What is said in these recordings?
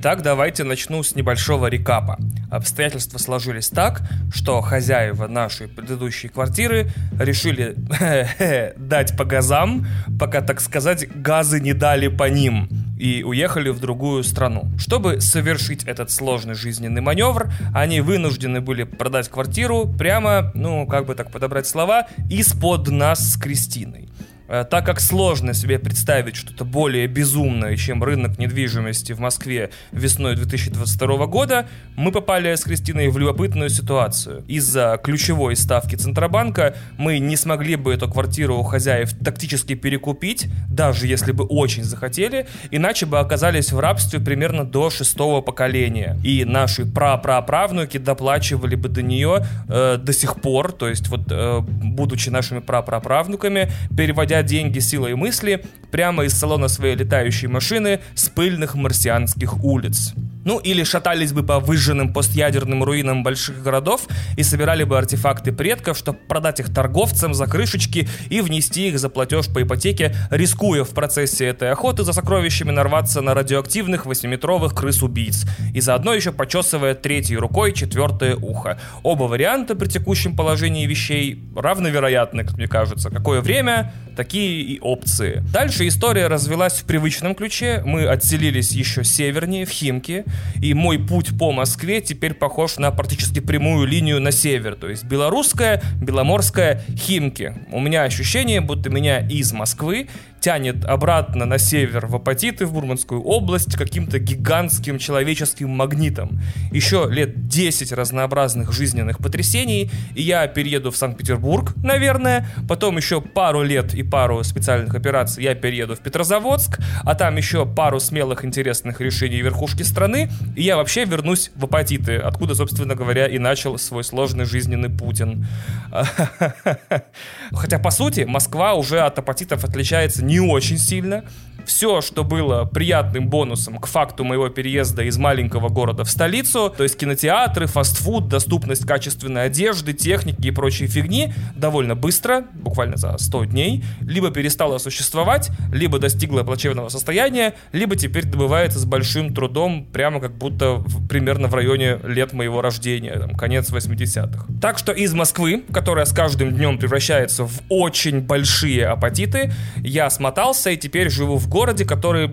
Итак, давайте начну с небольшого рекапа. Обстоятельства сложились так, что хозяева нашей предыдущей квартиры решили дать по газам, пока, так сказать, газы не дали по ним и уехали в другую страну. Чтобы совершить этот сложный жизненный маневр, они вынуждены были продать квартиру прямо, ну, как бы так подобрать слова, из-под нас с Кристиной. Э, так как сложно себе представить что-то более безумное, чем рынок недвижимости в Москве весной 2022 года, мы попали с Кристиной в любопытную ситуацию. Из-за ключевой ставки Центробанка мы не смогли бы эту квартиру у хозяев тактически перекупить, даже если бы очень захотели, иначе бы оказались в рабстве примерно до шестого поколения. И наши прапраправнуки доплачивали бы до нее э, до сих пор, то есть вот э, будучи нашими прапраправнуками, переводя переводя деньги силой мысли прямо из салона своей летающей машины с пыльных марсианских улиц. Ну или шатались бы по выжженным постядерным руинам больших городов и собирали бы артефакты предков, чтобы продать их торговцам за крышечки и внести их за платеж по ипотеке, рискуя в процессе этой охоты за сокровищами нарваться на радиоактивных восьмиметровых крыс-убийц и заодно еще почесывая третьей рукой четвертое ухо. Оба варианта при текущем положении вещей равновероятны, как мне кажется. Какое время, такие и опции. Дальше история развелась в привычном ключе. Мы отселились еще севернее, в Химки, и мой путь по Москве теперь похож на практически прямую линию на север, то есть белорусская, беломорская, Химки. У меня ощущение, будто меня из Москвы тянет обратно на север в Апатиты, в Бурманскую область, каким-то гигантским человеческим магнитом. Еще лет 10 разнообразных жизненных потрясений, и я перееду в Санкт-Петербург, наверное, потом еще пару лет и пару специальных операций я перееду в Петрозаводск, а там еще пару смелых интересных решений верхушки страны, и я вообще вернусь в Апатиты, откуда, собственно говоря, и начал свой сложный жизненный Путин. Хотя, по сути, Москва уже от апатитов отличается не очень сильно все, что было приятным бонусом к факту моего переезда из маленького города в столицу, то есть кинотеатры, фастфуд, доступность качественной одежды, техники и прочей фигни, довольно быстро, буквально за 100 дней, либо перестала существовать, либо достигла плачевного состояния, либо теперь добывается с большим трудом, прямо как будто в, примерно в районе лет моего рождения, там, конец 80-х. Так что из Москвы, которая с каждым днем превращается в очень большие апатиты, я смотался и теперь живу в городе, городе, который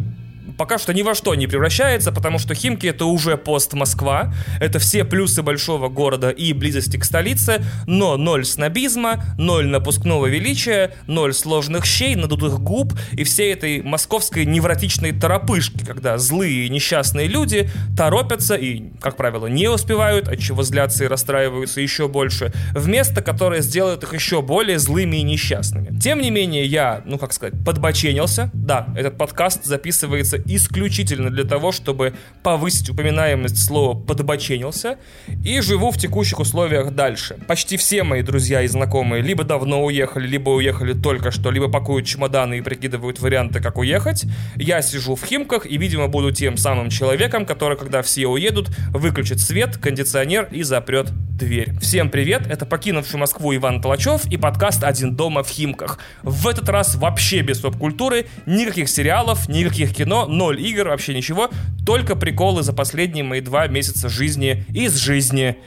пока что ни во что не превращается, потому что Химки это уже пост Москва, это все плюсы большого города и близости к столице, но ноль снобизма, ноль напускного величия, ноль сложных щей, надутых губ и всей этой московской невротичной торопышки, когда злые и несчастные люди торопятся и, как правило, не успевают, от чего злятся и расстраиваются еще больше, в место, которое сделает их еще более злыми и несчастными. Тем не менее, я, ну как сказать, подбоченился. Да, этот подкаст записывается исключительно для того, чтобы повысить упоминаемость слова «подбоченился» и живу в текущих условиях дальше. Почти все мои друзья и знакомые либо давно уехали, либо уехали только что, либо пакуют чемоданы и прикидывают варианты, как уехать. Я сижу в Химках и, видимо, буду тем самым человеком, который, когда все уедут, выключит свет, кондиционер и запрет дверь. Всем привет, это покинувший Москву Иван Толачев и подкаст «Один дома в Химках». В этот раз вообще без поп-культуры, никаких сериалов, никаких кино, ноль игр, вообще ничего, только приколы за последние мои два месяца жизни из жизни.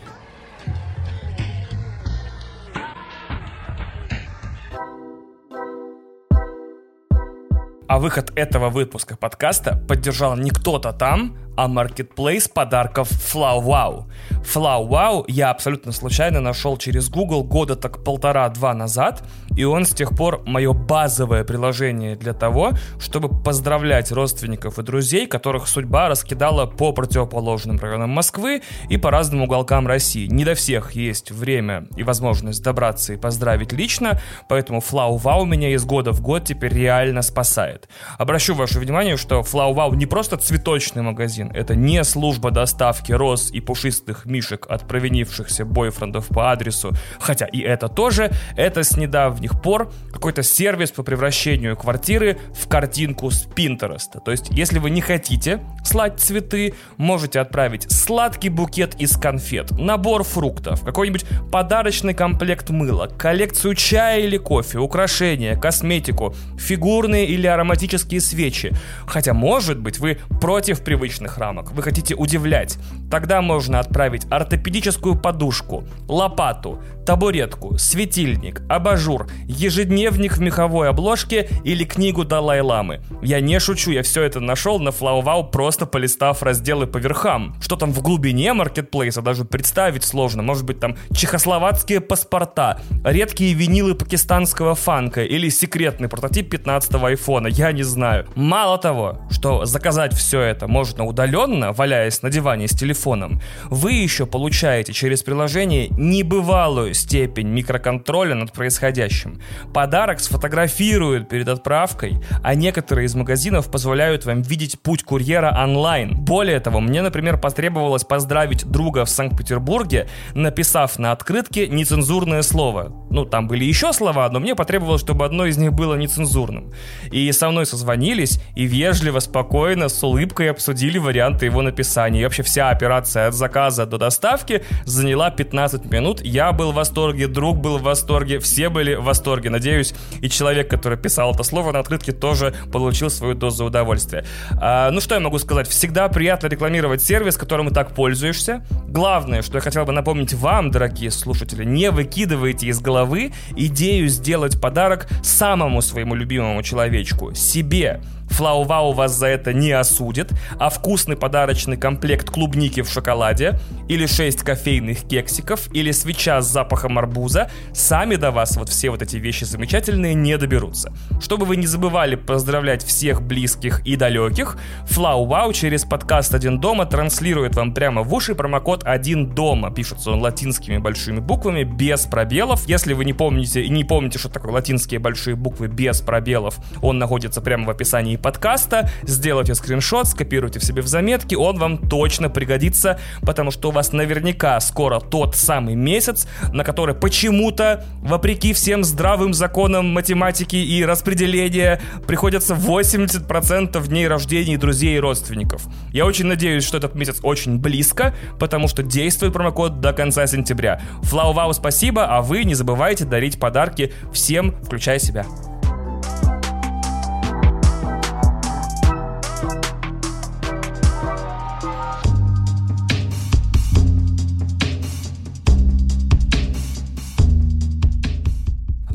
А выход этого выпуска подкаста поддержал не кто-то там, а маркетплейс подарков FlowWow. FlowWow я абсолютно случайно нашел через Google года так полтора-два назад, и он с тех пор мое базовое приложение для того, чтобы поздравлять родственников и друзей, которых судьба раскидала по противоположным районам Москвы и по разным уголкам России. Не до всех есть время и возможность добраться и поздравить лично, поэтому FlowWow меня из года в год теперь реально спасает. Обращу ваше внимание, что FlowWow не просто цветочный магазин, это не служба доставки роз и пушистых мишек от провинившихся бойфрендов по адресу, хотя и это тоже, это с недавних пор какой-то сервис по превращению квартиры в картинку с Пинтереста. То есть, если вы не хотите слать цветы, можете отправить сладкий букет из конфет, набор фруктов, какой-нибудь подарочный комплект мыла, коллекцию чая или кофе, украшения, косметику, фигурные или ароматические свечи. Хотя, может быть, вы против привычных стеклянных рамок. Вы хотите удивлять. Тогда можно отправить ортопедическую подушку, лопату, табуретку, светильник, абажур, ежедневник в меховой обложке или книгу Далай-ламы. Я не шучу, я все это нашел на FlowWow, просто полистав разделы по верхам. Что там в глубине маркетплейса, даже представить сложно. Может быть там чехословацкие паспорта, редкие винилы пакистанского фанка или секретный прототип 15-го айфона, я не знаю. Мало того, что заказать все это можно удаленно, валяясь на диване с телефоном, вы еще получаете через приложение небывалую степень микроконтроля над происходящим. Подарок сфотографируют перед отправкой, а некоторые из магазинов позволяют вам видеть путь курьера онлайн. Более того, мне, например, потребовалось поздравить друга в Санкт-Петербурге, написав на открытке нецензурное слово. Ну, там были еще слова, но мне потребовалось, чтобы одно из них было нецензурным. И со мной созвонились и вежливо, спокойно, с улыбкой обсудили варианты его написания. И вообще вся операция от заказа до доставки заняла 15 минут. Я был в восторге, друг был в восторге, все были в восторге. Надеюсь, и человек, который писал это слово на открытке, тоже получил свою дозу удовольствия. А, ну что я могу сказать? Всегда приятно рекламировать сервис, которым и так пользуешься. Главное, что я хотел бы напомнить вам, дорогие слушатели, не выкидывайте из головы идею сделать подарок самому своему любимому человечку, себе. Флау-Вау вас за это не осудит, а вкусный подарочный комплект клубники в шоколаде, или 6 кофейных кексиков, или свеча с запахом арбуза, сами до вас вот все вот эти вещи замечательные не доберутся. Чтобы вы не забывали поздравлять всех близких и далеких, Флау-Вау через подкаст «Один дома» транслирует вам прямо в уши промокод «Один дома». Пишется он латинскими большими буквами, без пробелов. Если вы не помните не помните, что такое латинские большие буквы без пробелов, он находится прямо в описании подкаста, сделайте скриншот, скопируйте в себе в заметки, он вам точно пригодится, потому что у вас наверняка скоро тот самый месяц, на который почему-то, вопреки всем здравым законам математики и распределения, приходится 80% дней рождения друзей и родственников. Я очень надеюсь, что этот месяц очень близко, потому что действует промокод до конца сентября. Флау-вау, спасибо, а вы не забывайте дарить подарки всем, включая себя.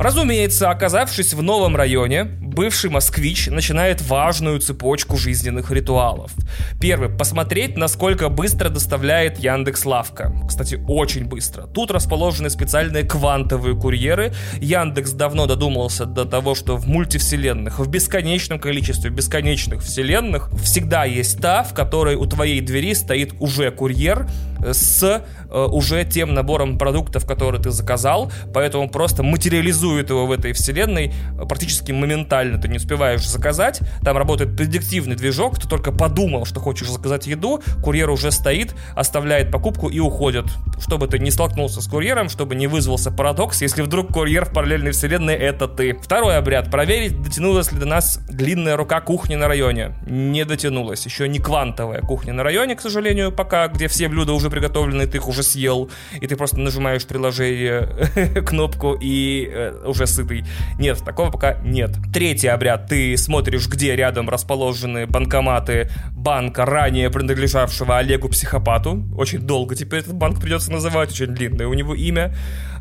Разумеется, оказавшись в новом районе, бывший москвич начинает важную цепочку жизненных ритуалов. Первый – посмотреть, насколько быстро доставляет Яндекс Лавка. Кстати, очень быстро. Тут расположены специальные квантовые курьеры. Яндекс давно додумался до того, что в мультивселенных, в бесконечном количестве бесконечных вселенных всегда есть та, в которой у твоей двери стоит уже курьер с уже тем набором продуктов, которые ты заказал, поэтому просто материализует его в этой вселенной практически моментально моментально ты не успеваешь заказать, там работает предиктивный движок, ты только подумал, что хочешь заказать еду, курьер уже стоит, оставляет покупку и уходит. Чтобы ты не столкнулся с курьером, чтобы не вызвался парадокс, если вдруг курьер в параллельной вселенной это ты. Второй обряд. Проверить, дотянулась ли до нас длинная рука кухни на районе. Не дотянулась. Еще не квантовая кухня на районе, к сожалению, пока, где все блюда уже приготовлены, ты их уже съел, и ты просто нажимаешь приложение кнопку и э, уже сытый. Нет, такого пока нет. Третий обряд. Ты смотришь, где рядом расположены банкоматы банка, ранее принадлежавшего Олегу-психопату. Очень долго теперь этот банк придется называть, очень длинное у него имя.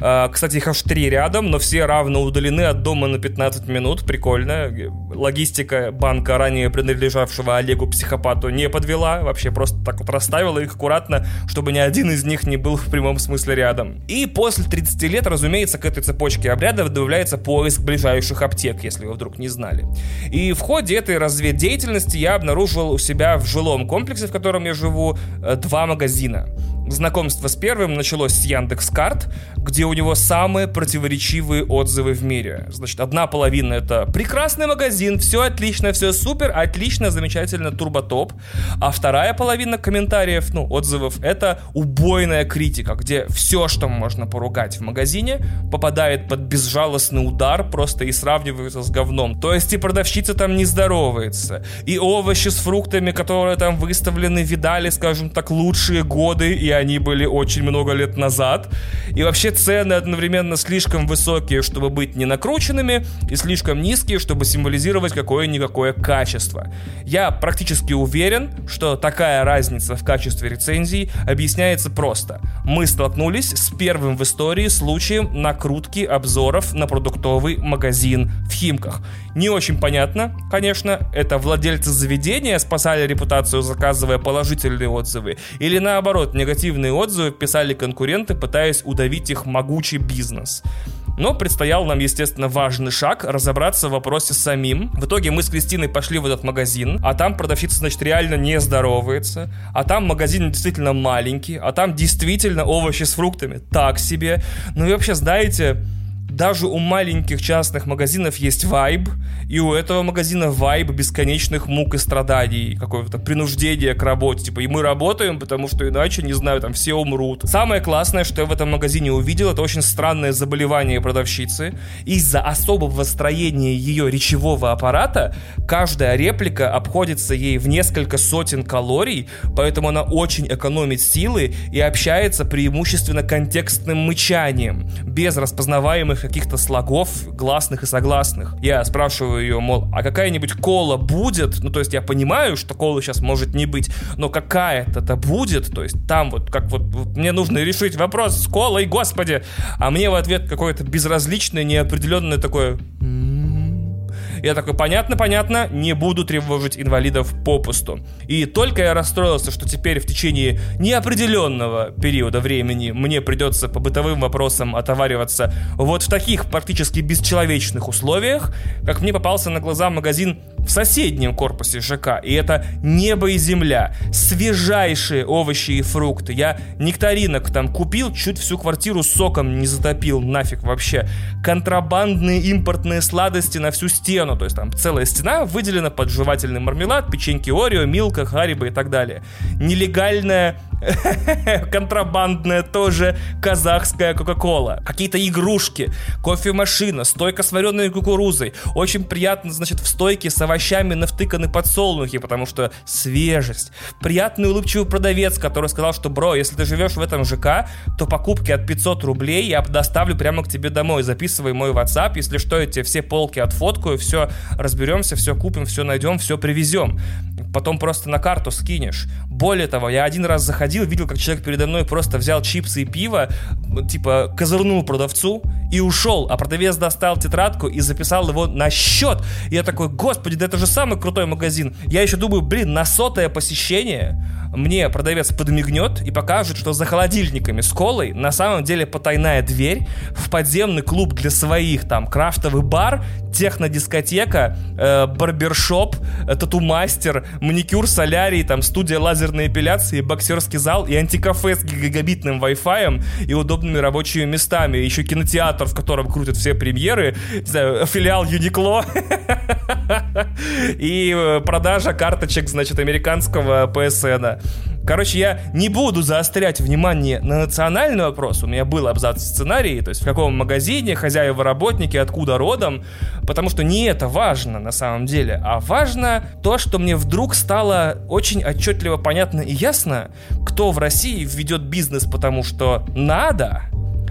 А, кстати, их аж три рядом, но все равно удалены от дома на 15 минут. Прикольно. Логистика банка, ранее принадлежавшего Олегу-психопату, не подвела. Вообще просто так вот расставила их аккуратно, чтобы ни один из них не был в прямом смысле рядом. И после 30 лет, разумеется, к этой цепочке обрядов добавляется поиск ближайших аптек, если вы вдруг не знали. И в ходе этой разведдеятельности я обнаружил у себя в жилом комплексе, в котором я живу, э, два магазина. Знакомство с первым началось с Яндекс Карт, где у него самые противоречивые отзывы в мире. Значит, одна половина это прекрасный магазин, все отлично, все супер, отлично, замечательно, турботоп. А вторая половина комментариев, ну, отзывов, это убойная критика, где все, что можно поругать в магазине, попадает под безжалостный удар просто и сравнивается с говном. То есть и продавщица там не здоровается, и овощи с фруктами, которые там выставлены, видали, скажем так, лучшие годы, и они были очень много лет назад. И вообще цены одновременно слишком высокие, чтобы быть не накрученными, и слишком низкие, чтобы символизировать какое-никакое качество. Я практически уверен, что такая разница в качестве рецензий объясняется просто. Мы столкнулись с первым в истории случаем накрутки обзоров на продуктовый магазин в Химках. Не очень понятно, конечно, это владельцы заведения спасали репутацию, заказывая положительные отзывы, или наоборот, негативные отзывы писали конкуренты, пытаясь удавить их могучий бизнес. Но предстоял нам, естественно, важный шаг — разобраться в вопросе самим. В итоге мы с Кристиной пошли в этот магазин, а там продавщица, значит, реально не здоровается, а там магазин действительно маленький, а там действительно овощи с фруктами так себе. Ну и вообще, знаете, даже у маленьких частных магазинов есть вайб, и у этого магазина вайб бесконечных мук и страданий, какого-то принуждения к работе. Типа, и мы работаем, потому что иначе, не знаю, там все умрут. Самое классное, что я в этом магазине увидел, это очень странное заболевание продавщицы. Из-за особого строения ее речевого аппарата каждая реплика обходится ей в несколько сотен калорий, поэтому она очень экономит силы и общается преимущественно контекстным мычанием, без распознаваемых каких-то слогов гласных и согласных. Я спрашиваю ее, мол, а какая-нибудь кола будет? Ну, то есть я понимаю, что кола сейчас может не быть, но какая-то-то будет, то есть там вот, как вот мне нужно решить вопрос с колой, господи, а мне в ответ какое-то безразличное, неопределенное такое... Я такой, понятно, понятно, не буду тревожить инвалидов попусту. И только я расстроился, что теперь в течение неопределенного периода времени мне придется по бытовым вопросам отовариваться вот в таких практически бесчеловечных условиях, как мне попался на глаза магазин в соседнем корпусе ЖК. И это небо и земля. Свежайшие овощи и фрукты. Я нектаринок там купил, чуть всю квартиру соком не затопил, нафиг вообще. Контрабандные импортные сладости на всю стену. То есть там целая стена выделена под жевательный мармелад, печеньки Орео, Милка, Хариба и так далее. Нелегальная контрабандная тоже казахская Кока-Кола. Какие-то игрушки, кофемашина, стойка с вареной кукурузой. Очень приятно, значит, в стойке с овощами навтыканы подсолнухи, потому что свежесть. Приятный улыбчивый продавец, который сказал, что, бро, если ты живешь в этом ЖК, то покупки от 500 рублей я доставлю прямо к тебе домой. Записывай мой WhatsApp, если что, я тебе все полки отфоткаю, все разберемся, все купим, все найдем, все привезем. Потом просто на карту скинешь. Более того, я один раз заходил, видел, как человек передо мной просто взял чипсы и пиво, типа козырнул продавцу и ушел, а продавец достал тетрадку и записал его на счет. И я такой, господи, это же самый крутой магазин. Я еще думаю, блин, на сотое посещение мне продавец подмигнет и покажет, что за холодильниками с колой на самом деле потайная дверь в подземный клуб для своих, там, крафтовый бар, технодискотека, э, барбершоп, э, тату-мастер, маникюр, солярий, там, студия лазерной эпиляции, боксерский зал и антикафе с гигабитным Wi-Fi и удобными рабочими местами. Еще кинотеатр, в котором крутят все премьеры, не знаю, филиал Юникло и э, продажа карточек, значит, американского PSN. Короче, я не буду заострять внимание на национальный вопрос. У меня был абзац сценарии, то есть в каком магазине, хозяева, работники, откуда родом, потому что не это важно на самом деле, а важно то, что мне вдруг стало очень отчетливо понятно и ясно, кто в России ведет бизнес, потому что надо,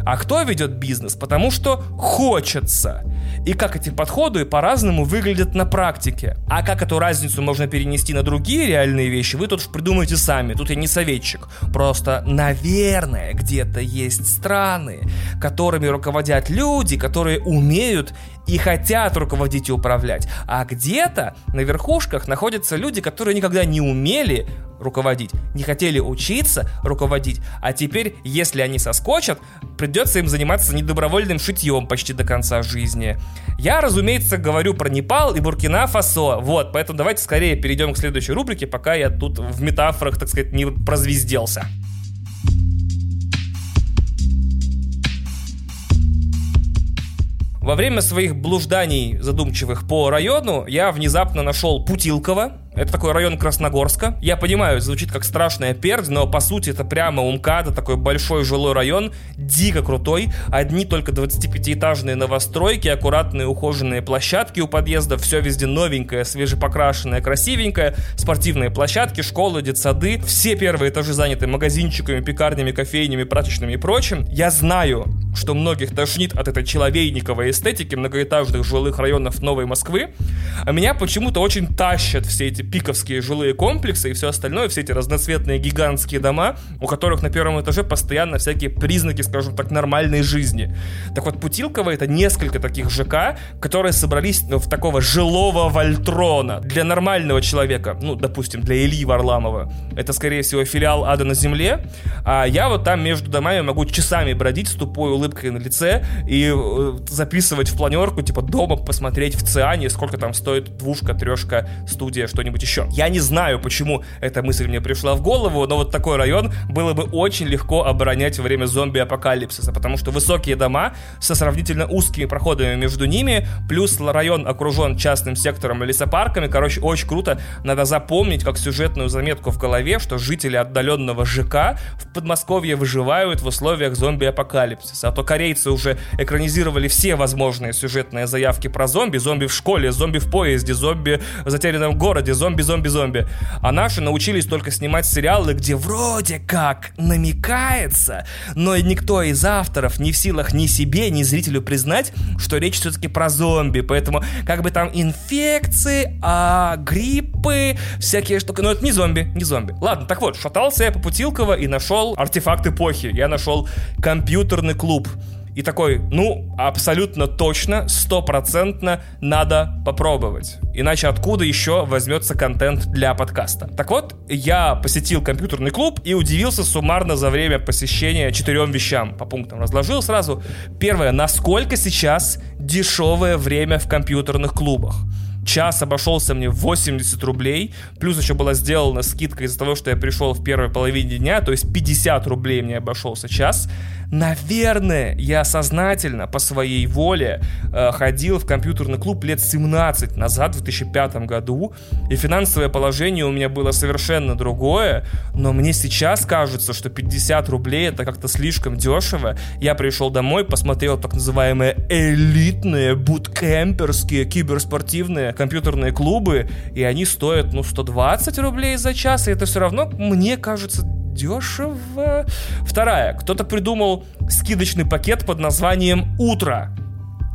а кто ведет бизнес? Потому что хочется. И как эти подходы по-разному выглядят на практике. А как эту разницу можно перенести на другие реальные вещи, вы тут придумаете сами. Тут я не советчик. Просто, наверное, где-то есть страны, которыми руководят люди, которые умеют и хотят руководить и управлять. А где-то на верхушках находятся люди, которые никогда не умели руководить, не хотели учиться руководить, а теперь, если они соскочат, придется им заниматься недобровольным шитьем почти до конца жизни. Я, разумеется, говорю про Непал и Буркина-Фасо, вот, поэтому давайте скорее перейдем к следующей рубрике, пока я тут в метафорах, так сказать, не прозвезделся. Во время своих блужданий задумчивых по району я внезапно нашел Путилкова, Это такой район Красногорска. Я понимаю, звучит как страшная пердь, но по сути это прямо УМКАДа, такой большой жилой район, дико крутой. Одни только 25-этажные новостройки, аккуратные ухоженные площадки у подъезда, все везде новенькое, свежепокрашенное, красивенькое, спортивные площадки, школы, детсады. Все первые этажи заняты магазинчиками, пекарнями, кофейнями, прачечными и прочим. Я знаю, что многих тошнит от этой человейниковой эстетики многоэтажных жилых районов Новой Москвы, а меня почему-то очень тащат все эти пиковские жилые комплексы и все остальное, все эти разноцветные гигантские дома, у которых на первом этаже постоянно всякие признаки, скажем так, нормальной жизни. Так вот, Путилково это несколько таких ЖК, которые собрались в такого жилого Вольтрона. Для нормального человека, ну, допустим, для Ильи Варламова, это, скорее всего, филиал ада на земле, а я вот там между домами могу часами бродить с тупой улыбкой на лице и э, записывать в планерку, типа, дома посмотреть в Циане, сколько там стоит двушка, трешка, студия, что что-нибудь еще. Я не знаю, почему эта мысль мне пришла в голову, но вот такой район было бы очень легко оборонять во время зомби-апокалипсиса, потому что высокие дома со сравнительно узкими проходами между ними, плюс район окружен частным сектором и лесопарками, короче, очень круто. Надо запомнить как сюжетную заметку в голове, что жители отдаленного ЖК в Подмосковье выживают в условиях зомби-апокалипсиса. А то корейцы уже экранизировали все возможные сюжетные заявки про зомби. Зомби в школе, зомби в поезде, зомби в затерянном городе, зомби, зомби, зомби. А наши научились только снимать сериалы, где вроде как намекается, но никто из авторов не в силах ни себе, ни зрителю признать, что речь все-таки про зомби. Поэтому как бы там инфекции, а гриппы, всякие штуки. Но это не зомби, не зомби. Ладно, так вот, шатался я по Путилково и нашел артефакт эпохи. Я нашел компьютерный клуб и такой, ну, абсолютно точно, стопроцентно надо попробовать. Иначе откуда еще возьмется контент для подкаста? Так вот, я посетил компьютерный клуб и удивился суммарно за время посещения четырем вещам. По пунктам разложил сразу. Первое, насколько сейчас дешевое время в компьютерных клубах. Час обошелся мне в 80 рублей, плюс еще была сделана скидка из-за того, что я пришел в первой половине дня, то есть 50 рублей мне обошелся час. Наверное, я сознательно, по своей воле, э, ходил в компьютерный клуб лет 17 назад, в 2005 году, и финансовое положение у меня было совершенно другое, но мне сейчас кажется, что 50 рублей это как-то слишком дешево. Я пришел домой, посмотрел так называемые элитные, буткемперские, киберспортивные компьютерные клубы, и они стоят, ну, 120 рублей за час, и это все равно, мне кажется, дешево. Вторая. Кто-то придумал скидочный пакет под названием «Утро»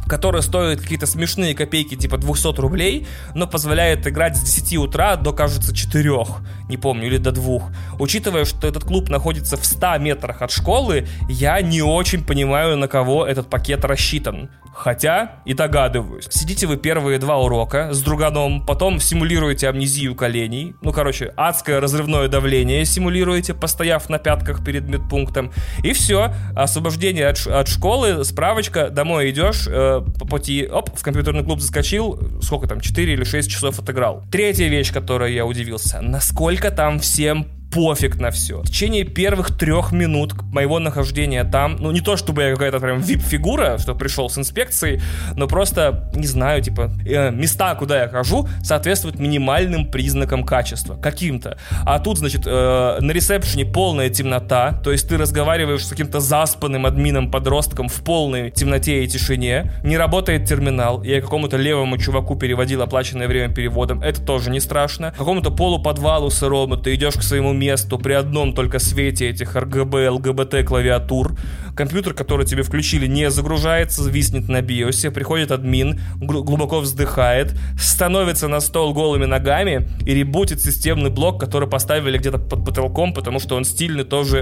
который стоит какие-то смешные копейки, типа 200 рублей, но позволяет играть с 10 утра до, кажется, 4, не помню, или до 2. Учитывая, что этот клуб находится в 100 метрах от школы, я не очень понимаю, на кого этот пакет рассчитан. Хотя и догадываюсь. Сидите вы первые два урока с друганом, потом симулируете амнезию коленей. Ну, короче, адское разрывное давление симулируете, постояв на пятках перед медпунктом. И все. Освобождение от, от школы, справочка, домой идешь, э, по пути, оп, в компьютерный клуб заскочил, сколько там, 4 или 6 часов отыграл. Третья вещь, которой я удивился, насколько там всем пофиг на все. В течение первых трех минут моего нахождения там, ну не то чтобы я какая-то прям вип-фигура, что пришел с инспекцией, но просто, не знаю, типа, э, места, куда я хожу, соответствуют минимальным признакам качества, каким-то. А тут, значит, э, на ресепшене полная темнота, то есть ты разговариваешь с каким-то заспанным админом-подростком в полной темноте и тишине, не работает терминал, я какому-то левому чуваку переводил оплаченное время переводом, это тоже не страшно. Какому-то полуподвалу сырому ты идешь к своему месту при одном только свете этих RGB, LGBT клавиатур. Компьютер, который тебе включили, не загружается, виснет на биосе. Приходит админ, глубоко вздыхает, становится на стол голыми ногами и ребутит системный блок, который поставили где-то под потолком, потому что он стильный тоже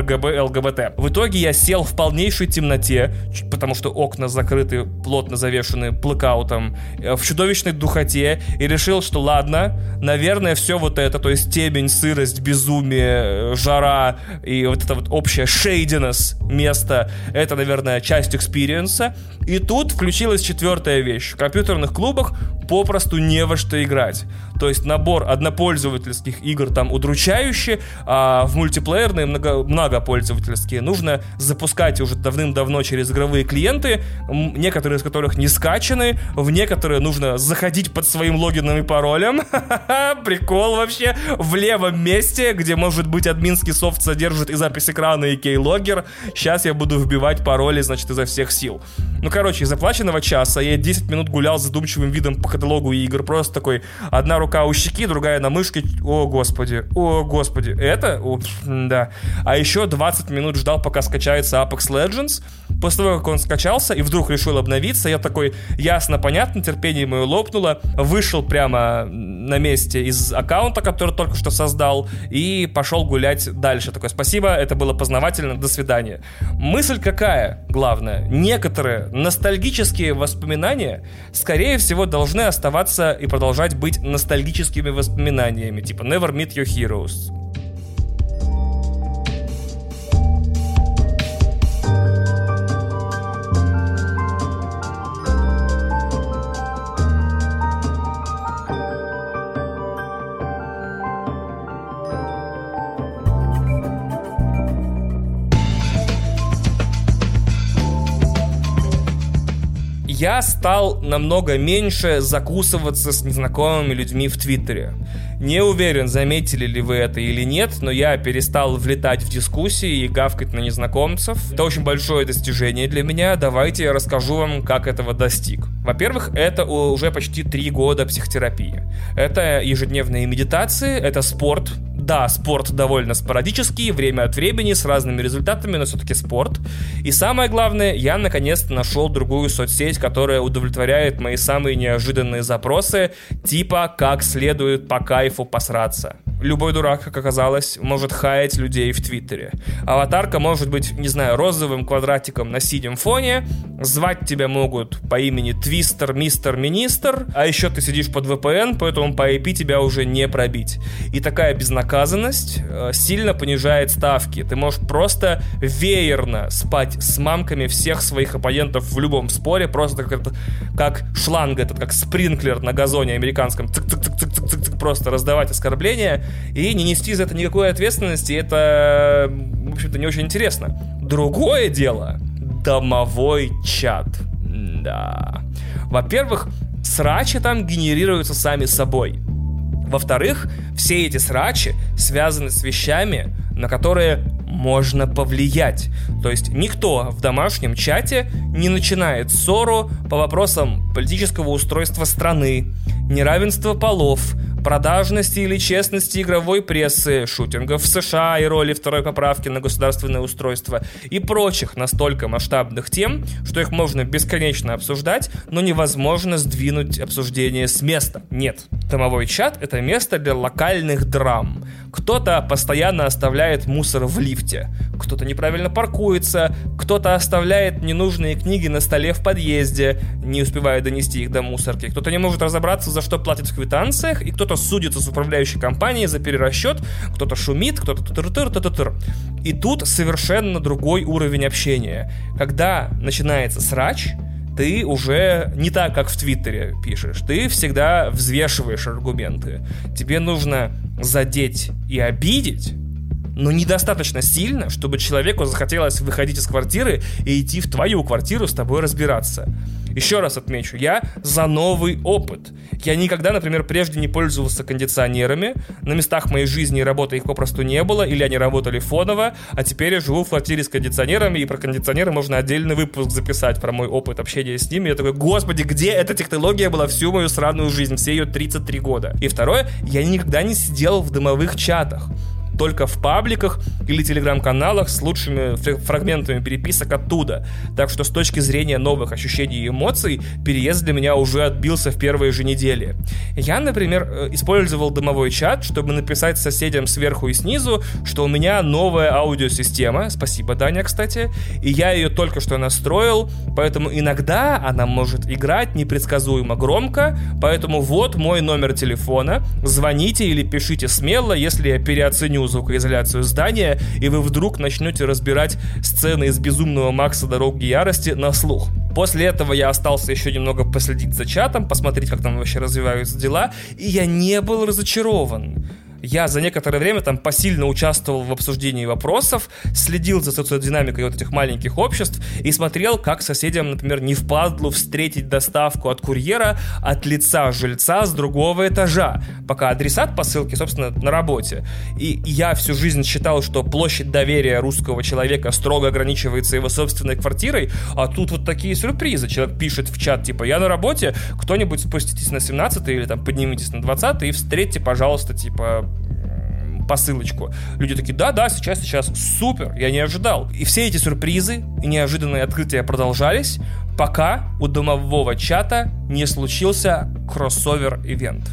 RGB, э, LGBT. В итоге я сел в полнейшей темноте, потому что окна закрыты, плотно завешены блэкаутом, э, в чудовищной духоте и решил, что ладно, наверное, все вот это, то есть темень, сырость, безумие, жара и вот это вот общее shadiness места, это, наверное, часть experience а. И тут включилась четвертая вещь. В компьютерных клубах попросту не во что играть. То есть набор однопользовательских игр там удручающий, а в мультиплеерные много, многопользовательские нужно запускать уже давным-давно через игровые клиенты, некоторые из которых не скачаны, в некоторые нужно заходить под своим логином и паролем. Прикол вообще. В левом месте, где может быть админский софт содержит и запись экрана, и кейлогер. Сейчас я буду вбивать пароли, значит, изо всех сил. Ну, короче, из заплаченного часа я 10 минут гулял задумчивым видом по каталогу игр. Просто такой, одна рука у щеки, другая на мышке. О, господи, о, господи. Это? Упс, да. А еще 20 минут ждал, пока скачается Apex Legends. После того, как он скачался и вдруг решил обновиться, я такой, ясно, понятно, терпение мое лопнуло, вышел прямо на месте из аккаунта, который только что создал, и пошел гулять дальше. Такой, спасибо, это было познавательно, до свидания. Мысль какая, главное? Некоторые ностальгические воспоминания, скорее всего, должны оставаться и продолжать быть ностальгическими воспоминаниями, типа Never Meet Your Heroes. Я стал намного меньше закусываться с незнакомыми людьми в Твиттере. Не уверен, заметили ли вы это или нет, но я перестал влетать в дискуссии и гавкать на незнакомцев. Это очень большое достижение для меня. Давайте я расскажу вам, как этого достиг. Во-первых, это уже почти три года психотерапии. Это ежедневные медитации, это спорт, да, спорт довольно спорадический, время от времени, с разными результатами, но все-таки спорт. И самое главное, я наконец-то нашел другую соцсеть, которая удовлетворяет мои самые неожиданные запросы, типа как следует по кайфу посраться. Любой дурак, как оказалось, может хаять людей в Твиттере. Аватарка может быть, не знаю, розовым квадратиком на синем фоне, звать тебя могут по имени Твистер, Мистер, Министр, а еще ты сидишь под VPN, поэтому по IP тебя уже не пробить. И такая безнаказанность э, сильно понижает ставки. Ты можешь просто веерно спать с мамками всех своих оппонентов в любом споре, просто как, как шланг этот, как спринклер на газоне американском, цик-цик-цик-цик-цик, просто раздавать оскорбления и не нести за это никакой ответственности, это, в общем-то, не очень интересно. Другое дело — домовой чат. Да. Во-первых, срачи там генерируются сами собой. Во-вторых, все эти срачи связаны с вещами, на которые можно повлиять. То есть никто в домашнем чате не начинает ссору по вопросам политического устройства страны, неравенства полов, продажности или честности игровой прессы, шутингов в США и роли второй поправки на государственное устройство и прочих настолько масштабных тем, что их можно бесконечно обсуждать, но невозможно сдвинуть обсуждение с места. Нет. Домовой чат — это место для локальных драм. Кто-то постоянно оставляет мусор в лифте, кто-то неправильно паркуется, кто-то оставляет ненужные книги на столе в подъезде, не успевая донести их до мусорки, кто-то не может разобраться, за что платит в квитанциях, и кто-то судится с управляющей компанией за перерасчет, кто-то шумит, кто-то тыр тыр тыр И тут совершенно другой уровень общения. Когда начинается срач, ты уже не так, как в Твиттере пишешь. Ты всегда взвешиваешь аргументы. Тебе нужно задеть и обидеть, но недостаточно сильно, чтобы человеку захотелось выходить из квартиры и идти в твою квартиру с тобой разбираться. Еще раз отмечу, я за новый опыт. Я никогда, например, прежде не пользовался кондиционерами. На местах моей жизни и работы их попросту не было, или они работали фоново, а теперь я живу в квартире с кондиционерами, и про кондиционеры можно отдельный выпуск записать, про мой опыт общения с ними. Я такой, господи, где эта технология была всю мою сраную жизнь, все ее 33 года? И второе, я никогда не сидел в дымовых чатах только в пабликах или телеграм-каналах с лучшими фрагментами переписок оттуда. Так что с точки зрения новых ощущений и эмоций, переезд для меня уже отбился в первые же недели. Я, например, э, использовал домовой чат, чтобы написать соседям сверху и снизу, что у меня новая аудиосистема, спасибо, Даня, кстати, и я ее только что настроил, поэтому иногда она может играть непредсказуемо громко, поэтому вот мой номер телефона, звоните или пишите смело, если я переоценю звукоизоляцию здания, и вы вдруг начнете разбирать сцены из «Безумного Макса. Дороги ярости» на слух. После этого я остался еще немного последить за чатом, посмотреть, как там вообще развиваются дела, и я не был разочарован я за некоторое время там посильно участвовал в обсуждении вопросов, следил за социодинамикой вот этих маленьких обществ и смотрел, как соседям, например, не впадлу встретить доставку от курьера от лица жильца с другого этажа, пока адресат посылки, собственно, на работе. И я всю жизнь считал, что площадь доверия русского человека строго ограничивается его собственной квартирой, а тут вот такие сюрпризы. Человек пишет в чат, типа, я на работе, кто-нибудь спуститесь на 17 или там поднимитесь на 20 и встретьте, пожалуйста, типа, посылочку. Люди такие, да-да, сейчас, сейчас, супер, я не ожидал. И все эти сюрпризы и неожиданные открытия продолжались, пока у домового чата не случился кроссовер-ивент.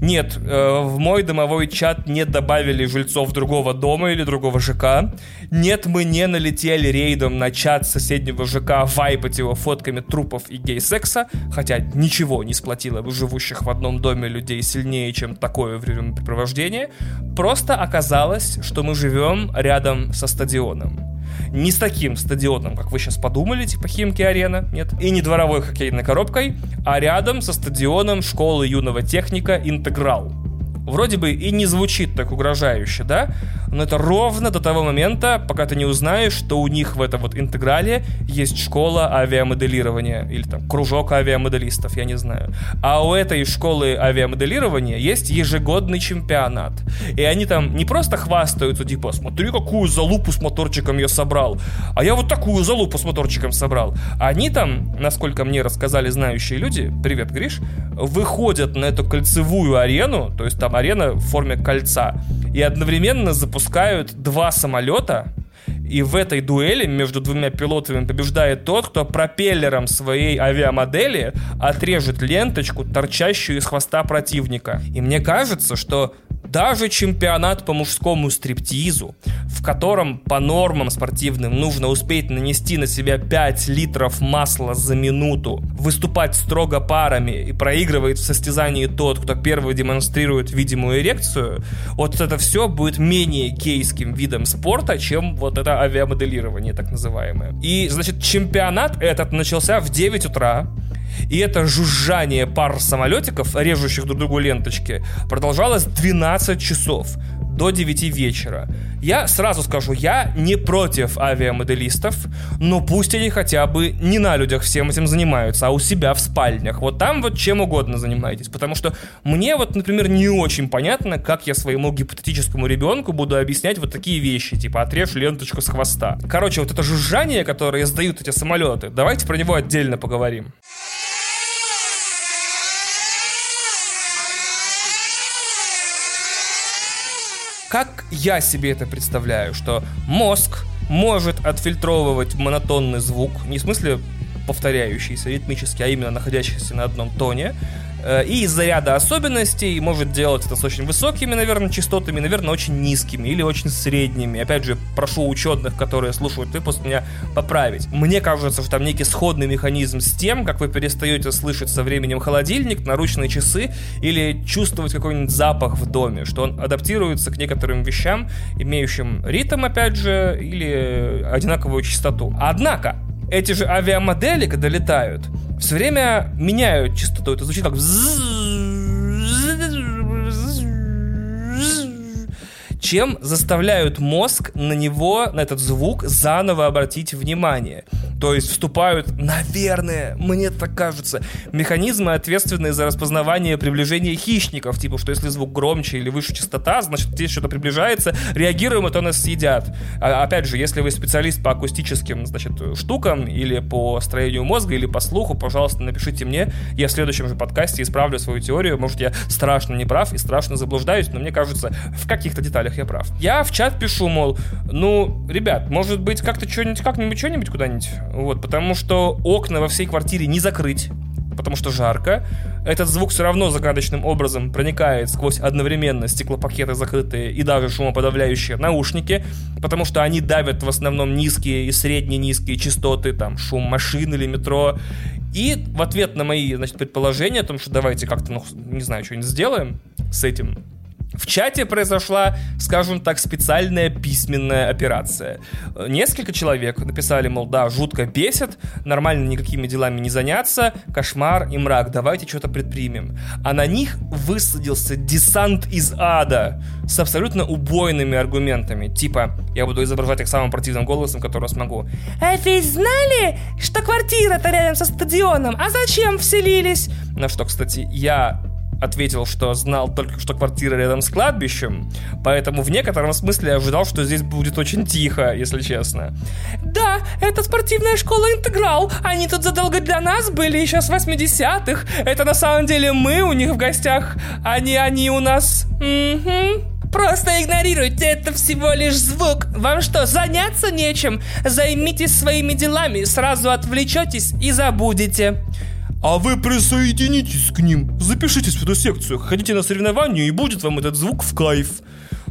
Нет, э, в мой домовой чат не добавили жильцов другого дома или другого ЖК. Нет, мы не налетели рейдом на чат соседнего ЖК, вайпать его фотками трупов и гей-секса, хотя ничего не сплотило бы живущих в одном доме людей сильнее, чем такое времяпрепровождение. Просто оказалось, что мы живем рядом со стадионом. Не с таким стадионом, как вы сейчас подумали, типа Химки Арена, нет. И не дворовой хоккейной коробкой, а рядом со стадионом школы юного техника Интеграл. Вроде бы и не звучит так угрожающе, да? Но это ровно до того момента, пока ты не узнаешь, что у них в этом вот интеграле есть школа авиамоделирования или там кружок авиамоделистов, я не знаю. А у этой школы авиамоделирования есть ежегодный чемпионат. И они там не просто хвастаются, типа, смотри, какую залупу с моторчиком я собрал, а я вот такую залупу с моторчиком собрал. Они там, насколько мне рассказали знающие люди, привет, Гриш, выходят на эту кольцевую арену, то есть там арена в форме кольца, и одновременно запускают два самолета, и в этой дуэли между двумя пилотами побеждает тот, кто пропеллером своей авиамодели отрежет ленточку, торчащую из хвоста противника. И мне кажется, что даже чемпионат по мужскому стриптизу, в котором по нормам спортивным нужно успеть нанести на себя 5 литров масла за минуту, выступать строго парами и проигрывает в состязании тот, кто первый демонстрирует видимую эрекцию, вот это все будет менее кейским видом спорта, чем вот это авиамоделирование так называемое. И, значит, чемпионат этот начался в 9 утра, и это жужжание пар самолетиков, режущих друг другу ленточки, продолжалось 12 часов до 9 вечера. Я сразу скажу, я не против авиамоделистов, но пусть они хотя бы не на людях всем этим занимаются, а у себя в спальнях. Вот там вот чем угодно занимайтесь. Потому что мне вот, например, не очень понятно, как я своему гипотетическому ребенку буду объяснять вот такие вещи, типа отрежь ленточку с хвоста. Короче, вот это жужжание, которое издают эти самолеты, давайте про него отдельно поговорим. Как я себе это представляю, что мозг может отфильтровывать монотонный звук, не в смысле повторяющийся ритмически, а именно находящийся на одном тоне, и из-за ряда особенностей может делать это с очень высокими, наверное, частотами, наверное, очень низкими или очень средними. Опять же, прошу ученых, которые слушают выпуск, меня поправить. Мне кажется, что там некий сходный механизм с тем, как вы перестаете слышать со временем холодильник, наручные часы или чувствовать какой-нибудь запах в доме, что он адаптируется к некоторым вещам, имеющим ритм, опять же, или одинаковую частоту. Однако, эти же авиамодели, когда летают, все время меняют частоту. Это звучит как чем заставляют мозг на него, на этот звук, заново обратить внимание. То есть вступают, наверное, мне так кажется, механизмы, ответственные за распознавание приближения хищников. Типа, что если звук громче или выше частота, значит, здесь что-то приближается, реагируем, и то нас съедят. А, опять же, если вы специалист по акустическим, значит, штукам, или по строению мозга, или по слуху, пожалуйста, напишите мне. Я в следующем же подкасте исправлю свою теорию. Может, я страшно не прав и страшно заблуждаюсь, но мне кажется, в каких-то деталях я прав. Я в чат пишу, мол, ну, ребят, может быть, как-то что-нибудь, как-нибудь, что-нибудь куда-нибудь. Вот, потому что окна во всей квартире не закрыть, потому что жарко. Этот звук все равно загадочным образом проникает сквозь одновременно стеклопакеты закрытые и даже шумоподавляющие наушники, потому что они давят в основном низкие и средне низкие частоты, там, шум машин или метро. И в ответ на мои, значит, предположения о том, что давайте как-то, ну, не знаю, что-нибудь сделаем с этим, В чате произошла, скажем так, специальная письменная операция. Несколько человек написали, мол, да, жутко бесит, нормально никакими делами не заняться, кошмар и мрак, давайте что-то предпримем. А на них высадился десант из ада с абсолютно убойными аргументами. Типа, я буду изображать их самым противным голосом, который смогу. А вы знали, что квартира-то рядом со стадионом? А зачем вселились? На что, кстати, я ответил, что знал только, что квартира рядом с кладбищем, поэтому в некотором смысле ожидал, что здесь будет очень тихо, если честно. Да, это спортивная школа «Интеграл». Они тут задолго для нас были еще с 80-х. Это на самом деле мы у них в гостях, а не они у нас. Угу. Просто игнорируйте, это всего лишь звук. Вам что, заняться нечем? Займитесь своими делами, сразу отвлечетесь и забудете. А вы присоединитесь к ним. Запишитесь в эту секцию, ходите на соревнования и будет вам этот звук в кайф.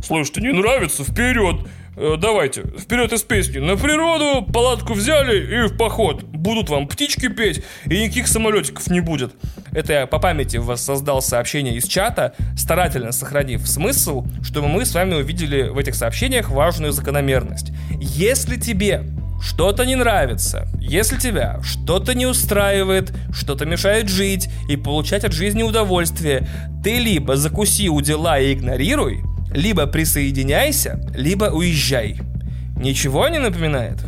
Слушайте, не нравится? Вперед! Э, давайте, вперед из песни. На природу, палатку взяли и в поход. Будут вам птички петь, и никаких самолетиков не будет. Это я по памяти воссоздал сообщение из чата, старательно сохранив смысл, чтобы мы с вами увидели в этих сообщениях важную закономерность. Если тебе что-то не нравится, если тебя что-то не устраивает, что-то мешает жить и получать от жизни удовольствие, ты либо закуси у дела и игнорируй, либо присоединяйся, либо уезжай. Ничего не напоминает?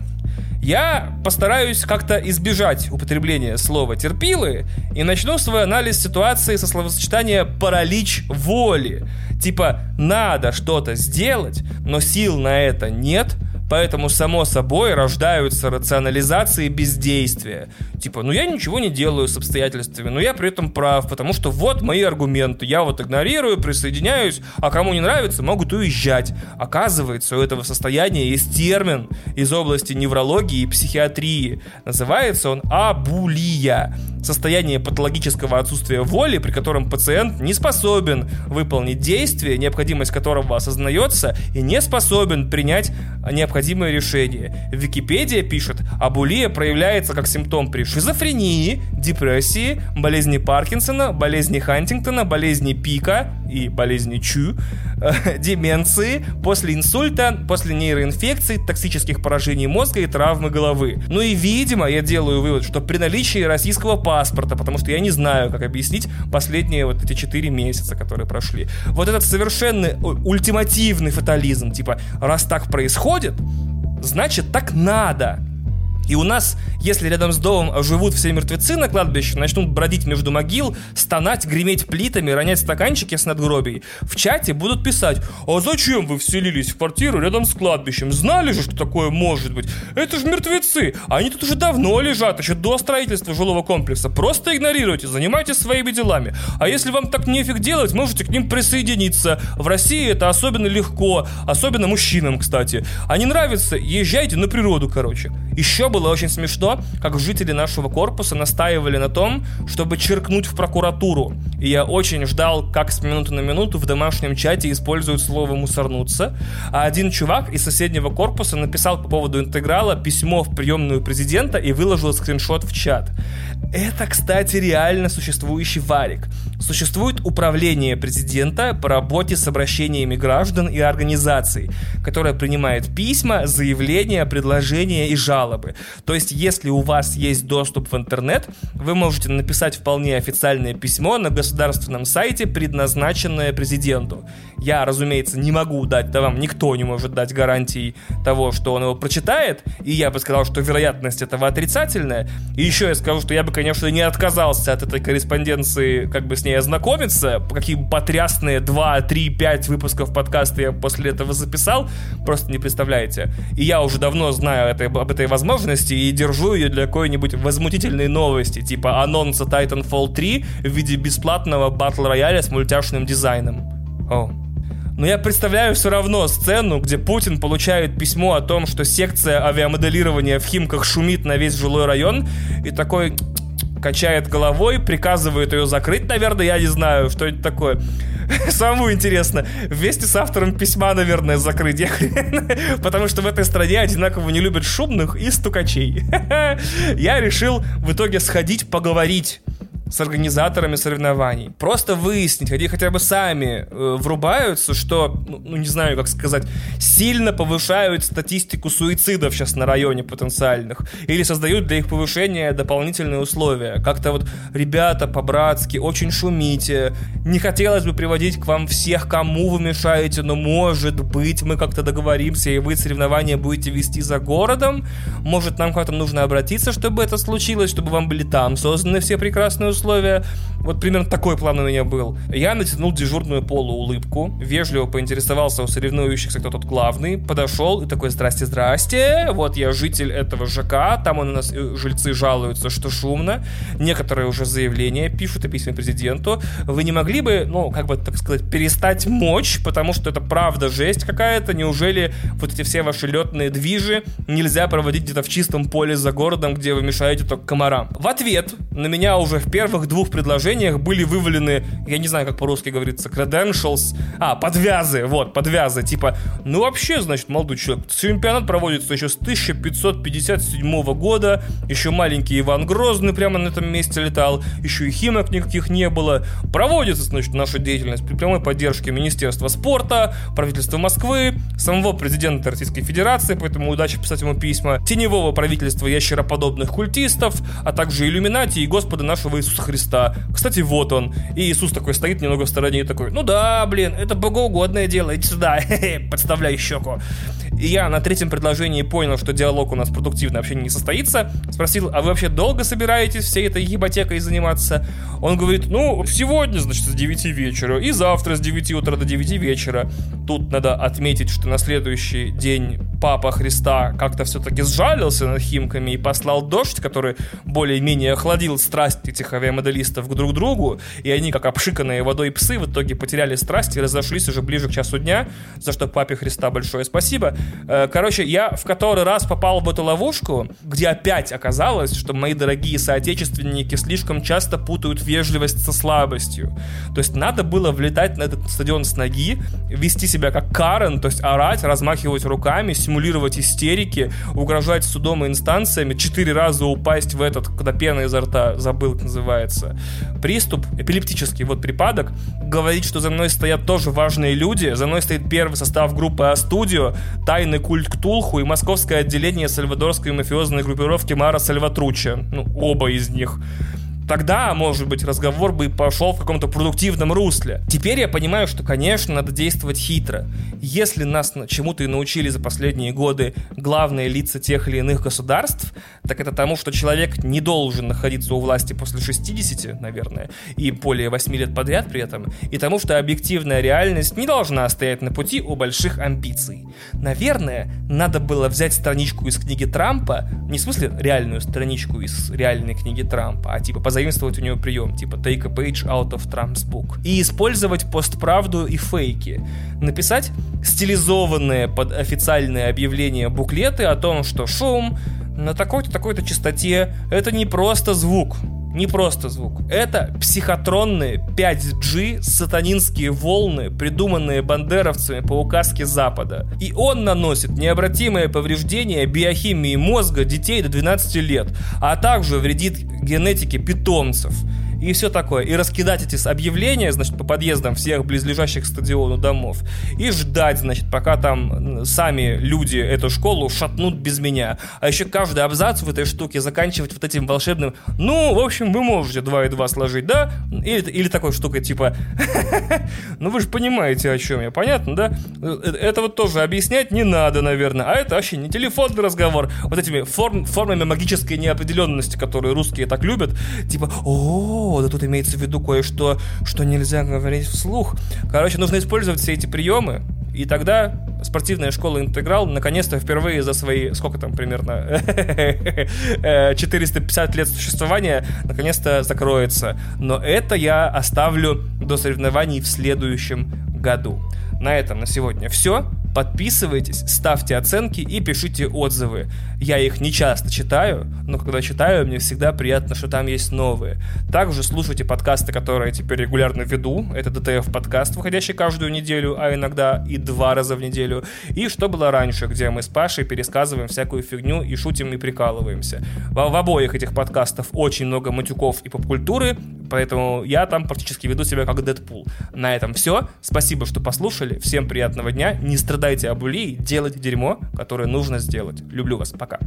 Я постараюсь как-то избежать употребления слова «терпилы» и начну свой анализ ситуации со словосочетания «паралич воли». Типа «надо что-то сделать, но сил на это нет», Поэтому, само собой, рождаются рационализации бездействия. Типа, ну я ничего не делаю с обстоятельствами, но я при этом прав, потому что вот мои аргументы. Я вот игнорирую, присоединяюсь, а кому не нравится, могут уезжать. Оказывается, у этого состояния есть термин из области неврологии и психиатрии. Называется он абулия. Состояние патологического отсутствия воли, при котором пациент не способен выполнить действие, необходимость которого осознается, и не способен принять необходимое решение. Википедия пишет, абулия проявляется как симптом при шизофрении, депрессии, болезни Паркинсона, болезни Хантингтона, болезни Пика и болезни Чу, э, деменции, после инсульта, после нейроинфекций, токсических поражений мозга и травмы головы. Ну и, видимо, я делаю вывод, что при наличии российского паспорта, потому что я не знаю, как объяснить последние вот эти 4 месяца, которые прошли. Вот этот совершенно ультимативный фатализм, типа, раз так происходит, значит так надо. И у нас, если рядом с домом живут все мертвецы на кладбище, начнут бродить между могил, стонать, греметь плитами, ронять стаканчики с надгробий, в чате будут писать, а зачем вы вселились в квартиру рядом с кладбищем? Знали же, что такое может быть? Это же мертвецы, они тут уже давно лежат, еще до строительства жилого комплекса. Просто игнорируйте, занимайтесь своими делами. А если вам так нефиг делать, можете к ним присоединиться. В России это особенно легко, особенно мужчинам, кстати. А не нравится, езжайте на природу, короче. Еще было очень смешно, как жители нашего корпуса настаивали на том, чтобы черкнуть в прокуратуру. И я очень ждал, как с минуты на минуту в домашнем чате используют слово «мусорнуться». А один чувак из соседнего корпуса написал по поводу интеграла письмо в приемную президента и выложил скриншот в чат. Это, кстати, реально существующий варик. Существует управление президента по работе с обращениями граждан и организаций, которое принимает письма, заявления, предложения и жалобы. То есть, если у вас есть доступ в интернет, вы можете написать вполне официальное письмо на государственном сайте, предназначенное президенту. Я, разумеется, не могу дать, да вам никто не может дать гарантий того, что он его прочитает, и я бы сказал, что вероятность этого отрицательная. И еще я скажу, что я бы, конечно, не отказался от этой корреспонденции, как бы с ней ознакомиться, какие потрясные 2, 3, 5 выпусков подкаста я после этого записал, просто не представляете. И я уже давно знаю этой, об этой возможности и держу ее для какой-нибудь возмутительной новости, типа анонса Titanfall 3 в виде бесплатного батл рояля с мультяшным дизайном. О, но я представляю все равно сцену, где Путин получает письмо о том, что секция авиамоделирования в Химках шумит на весь жилой район, и такой качает головой, приказывает ее закрыть, наверное, я не знаю, что это такое. Самому интересно, вместе с автором письма, наверное, закрыть. Потому что в этой стране одинаково не любят шумных и стукачей. Я решил в итоге сходить поговорить с организаторами соревнований. Просто выяснить, где хотя бы сами э, врубаются, что, ну, ну, не знаю, как сказать, сильно повышают статистику суицидов сейчас на районе потенциальных. Или создают для их повышения дополнительные условия. Как-то вот, ребята, по-братски, очень шумите. Не хотелось бы приводить к вам всех, кому вы мешаете, но может быть мы как-то договоримся, и вы соревнования будете вести за городом. Может нам как-то нужно обратиться, чтобы это случилось, чтобы вам были там созданы все прекрасные условия. Вот примерно такой план у меня был. Я натянул дежурную полуулыбку, вежливо поинтересовался у соревнующихся, кто тут главный, подошел и такой, здрасте-здрасте, вот я житель этого ЖК, там у нас э, жильцы жалуются, что шумно, некоторые уже заявления пишут и письма президенту, вы не могли бы, ну, как бы, так сказать, перестать мочь, потому что это правда жесть какая-то, неужели вот эти все ваши летные движи нельзя проводить где-то в чистом поле за городом, где вы мешаете только комарам? В ответ на меня уже в первых двух предложениях были вывалены, я не знаю, как по-русски говорится, credentials, а, подвязы, вот, подвязы, типа, ну вообще, значит, молодой человек, чемпионат проводится еще с 1557 года, еще маленький Иван Грозный прямо на этом месте летал, еще и химок никаких не было, проводится, значит, наша деятельность при прямой поддержке Министерства спорта, правительства Москвы, самого президента Российской Федерации, поэтому удачи писать ему письма, теневого правительства ящероподобных культистов, а также иллюминати и Господа нашего Иисуса Христа. Кстати, вот он. И Иисус такой стоит немного в стороне и такой, ну да, блин, это богоугодное дело, иди сюда, подставляй щеку. И я на третьем предложении понял, что диалог у нас продуктивно вообще не состоится. Спросил, а вы вообще долго собираетесь всей этой ебатекой заниматься? Он говорит, ну, сегодня, значит, с 9 вечера, и завтра с 9 утра до 9 вечера. Тут надо отметить, что на следующий день Папа Христа как-то все-таки сжалился над Химками и послал дождь, который более-менее охладил страсть этих авиамоделистов к друг другу, и они, как обшиканные водой псы, в итоге потеряли страсть и разошлись уже ближе к часу дня, за что Папе Христа большое спасибо. Э, короче, я в который раз попал в эту ловушку, где опять оказалось, что мои дорогие соотечественники слишком часто путают вежливость со слабостью. То есть надо было влетать на этот стадион с ноги, вести себя как Карен, то есть орать, размахивать руками, симулировать истерики, угрожать судом и инстанциями, четыре раза упасть в этот, когда пена изо рта, забыл, как называется, приступ, эпилептический вот припадок, говорить, что за мной стоят тоже важные люди, за мной стоит первый состав группы А-студио, тайный культ Ктулху и московское отделение сальвадорской мафиозной группировки Мара Сальватруча, ну, оба из них тогда, может быть, разговор бы пошел в каком-то продуктивном русле. Теперь я понимаю, что, конечно, надо действовать хитро. Если нас чему-то и научили за последние годы главные лица тех или иных государств, так это тому, что человек не должен находиться у власти после 60, наверное, и более 8 лет подряд при этом, и тому, что объективная реальность не должна стоять на пути у больших амбиций. Наверное, надо было взять страничку из книги Трампа, не в смысле реальную страничку из реальной книги Трампа, а типа позаимствовать у него прием, типа take a page out of Trump's book. И использовать постправду и фейки. Написать стилизованные под официальные объявления буклеты о том, что шум на такой-то такой-то частоте это не просто звук, не просто звук. Это психотронные 5G сатанинские волны, придуманные бандеровцами по указке Запада. И он наносит необратимые повреждения биохимии мозга детей до 12 лет, а также вредит генетике питомцев и все такое. И раскидать эти объявления, значит, по подъездам всех близлежащих к стадиону домов. И ждать, значит, пока там сами люди эту школу шатнут без меня. А еще каждый абзац в этой штуке заканчивать вот этим волшебным «Ну, в общем, вы можете 2 и 2 сложить, да?» Или, или такой штукой типа «Ну, вы же понимаете, о чем я, понятно, да?» э, Это вот тоже объяснять не надо, наверное. А это вообще не телефонный разговор. Вот этими форм, формами магической неопределенности, которые русские так любят. Типа «О, да тут имеется в виду кое-что, что нельзя говорить вслух. Короче, нужно использовать все эти приемы, и тогда спортивная школа «Интеграл» наконец-то впервые за свои, сколько там примерно, 450 лет существования, наконец-то закроется. Но это я оставлю до соревнований в следующем году. На этом на сегодня все. Подписывайтесь, ставьте оценки и пишите отзывы. Я их не часто читаю, но когда читаю, мне всегда приятно, что там есть новые. Также слушайте подкасты, которые я теперь регулярно веду. Это DTF подкаст, выходящий каждую неделю, а иногда и два раза в неделю. И что было раньше, где мы с Пашей пересказываем всякую фигню и шутим и прикалываемся. В, в обоих этих подкастов очень много матюков и попкультуры. Поэтому я там практически веду себя как Дэдпул. На этом все. Спасибо, что послушали. Всем приятного дня. Не страдайте об ули, делайте дерьмо, которое нужно сделать. Люблю вас. Пока.